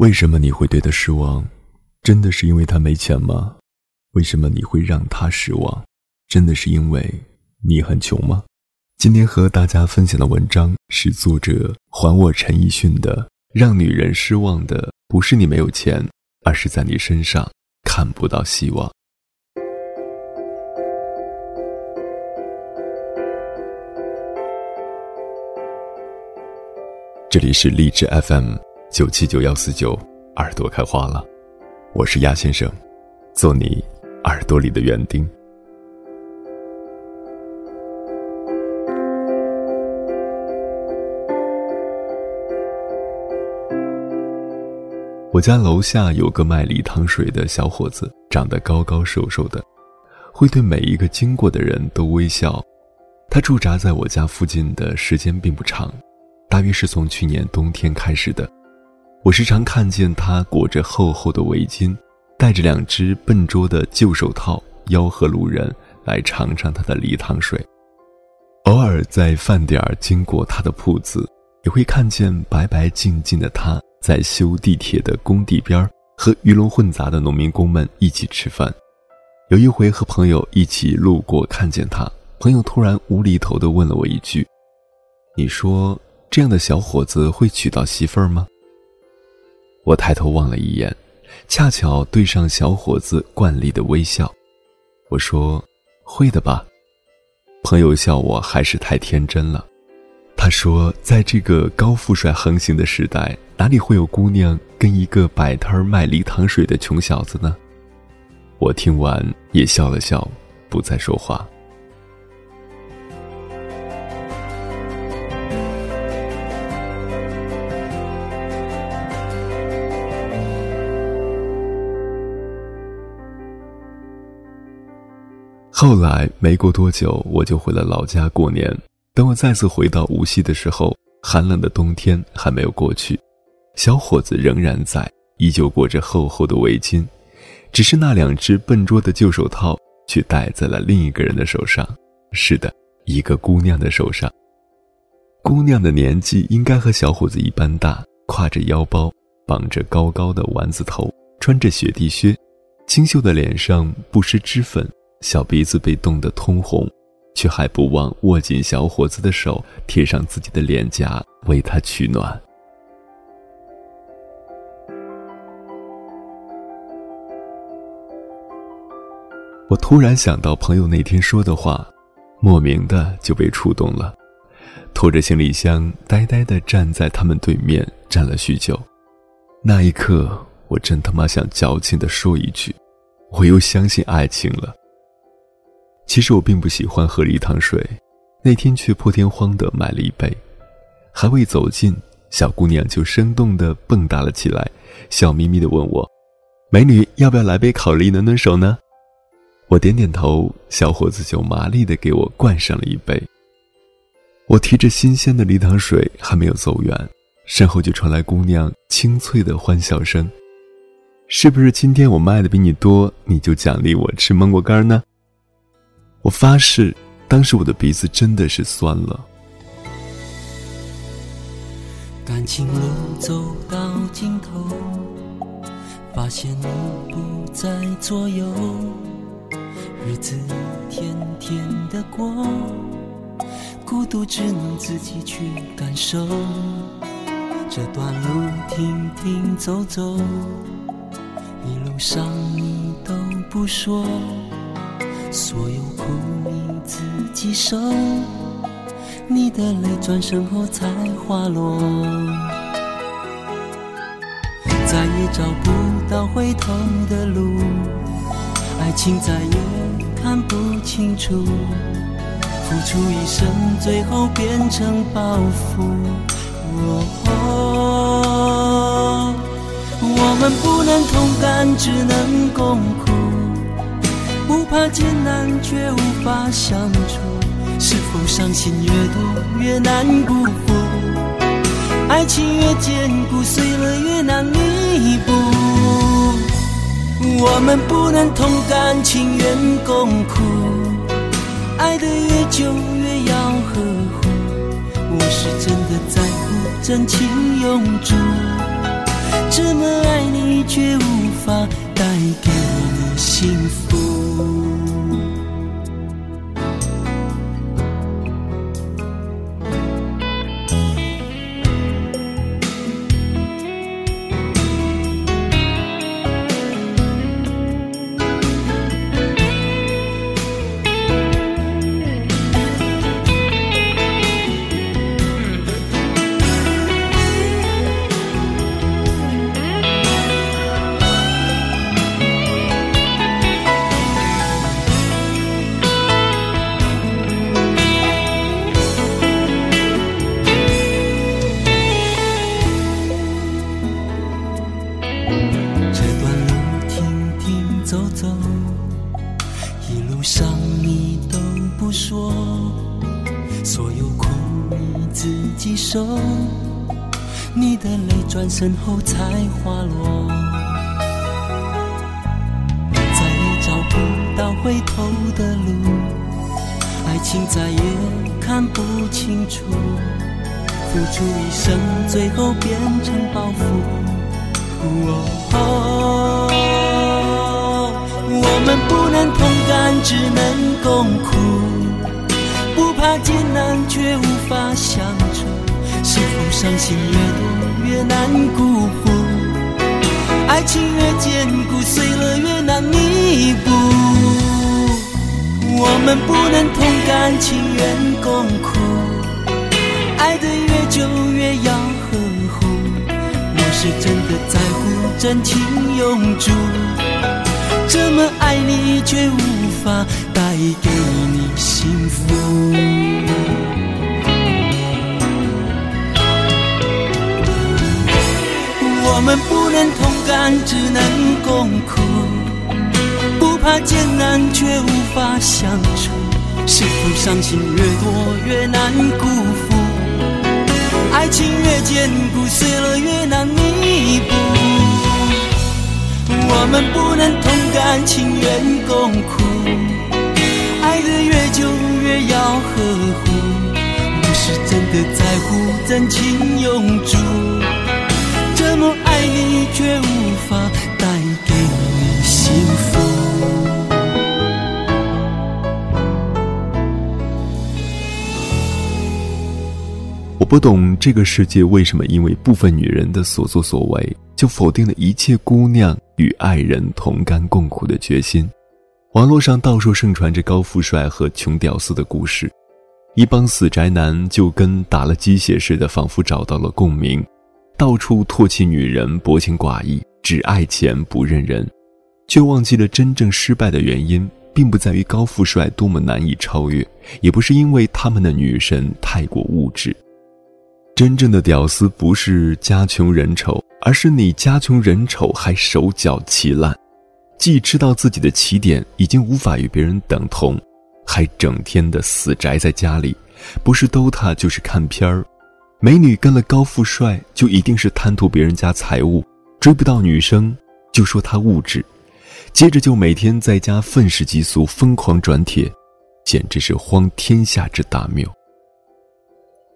为什么你会对他失望？真的是因为他没钱吗？为什么你会让他失望？真的是因为你很穷吗？今天和大家分享的文章是作者还我陈奕迅的《让女人失望的不是你没有钱，而是在你身上看不到希望》。这里是荔枝 FM。九七九幺四九，耳朵开花了，我是鸭先生，做你耳朵里的园丁。我家楼下有个卖梨汤水的小伙子，长得高高瘦瘦的，会对每一个经过的人都微笑。他驻扎在我家附近的时间并不长，大约是从去年冬天开始的。我时常看见他裹着厚厚的围巾，戴着两只笨拙的旧手套，吆喝路人来尝尝他的梨汤水。偶尔在饭点儿经过他的铺子，也会看见白白净净的他在修地铁的工地边和鱼龙混杂的农民工们一起吃饭。有一回和朋友一起路过，看见他，朋友突然无厘头地问了我一句：“你说这样的小伙子会娶到媳妇儿吗？”我抬头望了一眼，恰巧对上小伙子惯例的微笑。我说：“会的吧。”朋友笑我还是太天真了。他说：“在这个高富帅横行的时代，哪里会有姑娘跟一个摆摊卖梨糖水的穷小子呢？”我听完也笑了笑，不再说话。后来没过多久，我就回了老家过年。等我再次回到无锡的时候，寒冷的冬天还没有过去，小伙子仍然在，依旧裹着厚厚的围巾，只是那两只笨拙的旧手套却戴在了另一个人的手上。是的，一个姑娘的手上。姑娘的年纪应该和小伙子一般大，挎着腰包，绑着高高的丸子头，穿着雪地靴，清秀的脸上不施脂粉。小鼻子被冻得通红，却还不忘握紧小伙子的手，贴上自己的脸颊为他取暖。我突然想到朋友那天说的话，莫名的就被触动了，拖着行李箱呆呆的站在他们对面，站了许久。那一刻，我真他妈想矫情的说一句：“我又相信爱情了。”其实我并不喜欢喝梨糖水，那天却破天荒的买了一杯，还未走近，小姑娘就生动的蹦跶了起来，笑眯眯的问我：“美女，要不要来杯烤梨暖暖手呢？”我点点头，小伙子就麻利的给我灌上了一杯。我提着新鲜的梨糖水还没有走远，身后就传来姑娘清脆的欢笑声：“是不是今天我卖的比你多，你就奖励我吃芒果干呢？”我发誓，当时我的鼻子真的是酸了。感情路走到尽头，发现你不在左右，日子一天天的过，孤独只能自己去感受。这段路停停走走，一路上你都不说。所有苦你自己受，你的泪转身后才滑落，再也找不到回头的路，爱情再也看不清楚，付出一生最后变成包袱。哦我们不能同甘，只能共苦。不怕艰难，却无法相处。是否伤心越多，越难辜负？爱情越坚固，碎了越难弥补。我们不能同甘，情愿共苦。爱得越久，越要呵护。我是真的在乎，真情永驻。这么爱你却无法带给你幸福。走，一路上，你都不说，所有苦你自己受，你的泪转身后才滑落，再也找不到回头的路，爱情再也看不清楚，付出一生最后变成包袱。我们不能同甘，只能共苦，不怕艰难，却无法相处。是否伤心越多越难辜负？爱情越坚固，碎了越难弥补。我们不能同甘，情愿共苦。爱得越久越要呵护。我是真的在乎，真情永驻。这么爱你，却无法带给你幸福。我们不能同甘，只能共苦，不怕艰难，却无法相处。是否伤心越多越难辜负？爱情越坚固，碎了越难弥补。我们不能同甘，情愿共苦，爱得越久越要呵护。我是真的在乎，真情永驻。这么爱你，却无不懂这个世界为什么因为部分女人的所作所为，就否定了一切姑娘与爱人同甘共苦的决心。网络上到处盛传着高富帅和穷屌丝的故事，一帮死宅男就跟打了鸡血似的，仿佛找到了共鸣。到处唾弃女人，薄情寡义，只爱钱不认人，却忘记了真正失败的原因，并不在于高富帅多么难以超越，也不是因为他们的女神太过物质。真正的屌丝不是家穷人丑，而是你家穷人丑还手脚齐烂，既知道自己的起点已经无法与别人等同，还整天的死宅在家里，不是 DOTA 就是看片儿。美女跟了高富帅，就一定是贪图别人家财物，追不到女生就说他物质，接着就每天在家愤世嫉俗，疯狂转帖，简直是荒天下之大谬。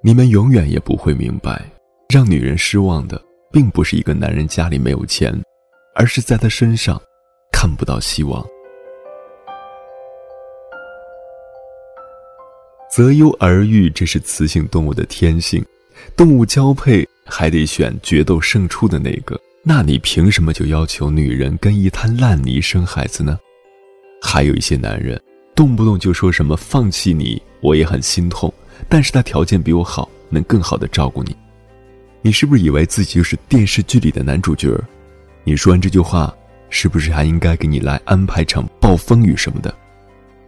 你们永远也不会明白，让女人失望的，并不是一个男人家里没有钱，而是在他身上看不到希望。择优而育，这是雌性动物的天性。动物交配还得选决斗胜出的那个，那你凭什么就要求女人跟一滩烂泥生孩子呢？还有一些男人，动不动就说什么放弃你，我也很心痛，但是他条件比我好，能更好的照顾你。你是不是以为自己就是电视剧里的男主角？你说完这句话，是不是还应该给你来安排场暴风雨什么的？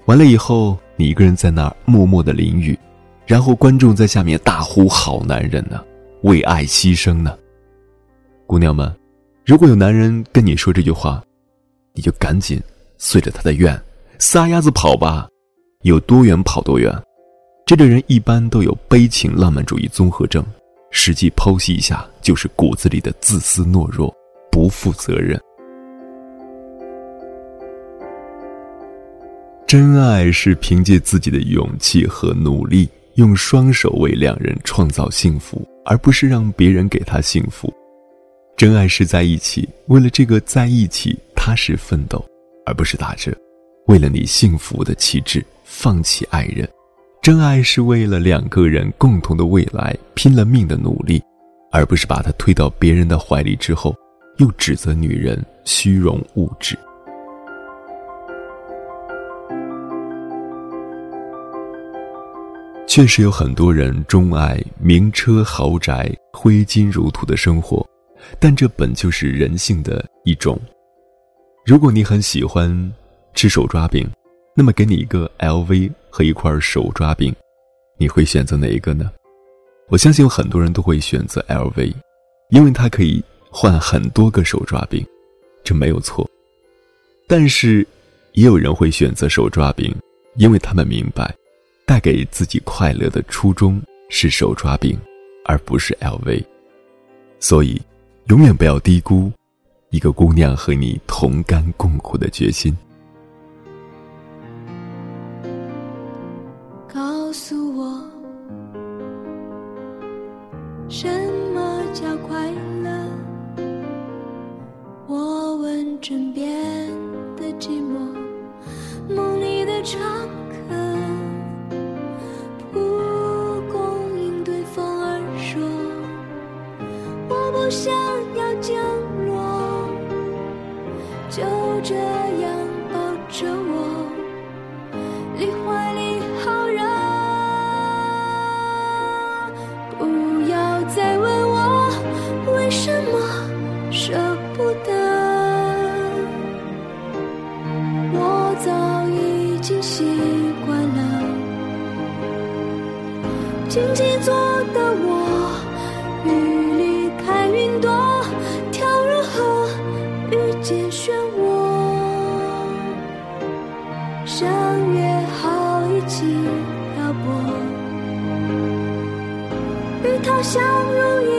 完了以后，你一个人在那儿默默的淋雨。然后观众在下面大呼：“好男人呢，为爱牺牲呢。”姑娘们，如果有男人跟你说这句话，你就赶紧随着他的愿，撒丫子跑吧，有多远跑多远。这个人一般都有悲情浪漫主义综合症，实际剖析一下，就是骨子里的自私懦弱、不负责任。真爱是凭借自己的勇气和努力。用双手为两人创造幸福，而不是让别人给他幸福。真爱是在一起，为了这个在一起踏实奋斗，而不是打着为了你幸福的旗帜放弃爱人。真爱是为了两个人共同的未来拼了命的努力，而不是把他推到别人的怀里之后，又指责女人虚荣物质。确实有很多人钟爱名车豪宅、挥金如土的生活，但这本就是人性的一种。如果你很喜欢吃手抓饼，那么给你一个 LV 和一块手抓饼，你会选择哪一个呢？我相信有很多人都会选择 LV，因为它可以换很多个手抓饼，这没有错。但是，也有人会选择手抓饼，因为他们明白。带给自己快乐的初衷是手抓饼，而不是 LV。所以，永远不要低估一个姑娘和你同甘共苦的决心。要降落，就这样抱着我，你怀里好热。不要再问我为什么舍不得，我早已经习惯了。静静坐的我。相约好一起漂泊，与他相濡以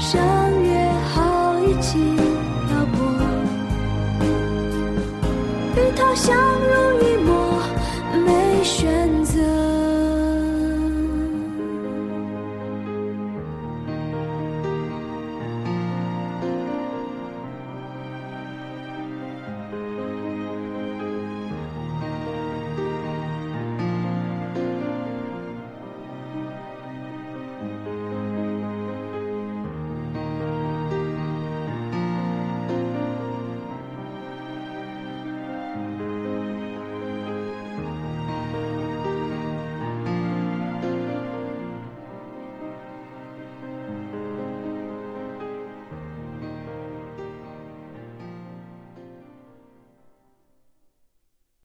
相约好一起漂泊，与他相濡以沫，没选。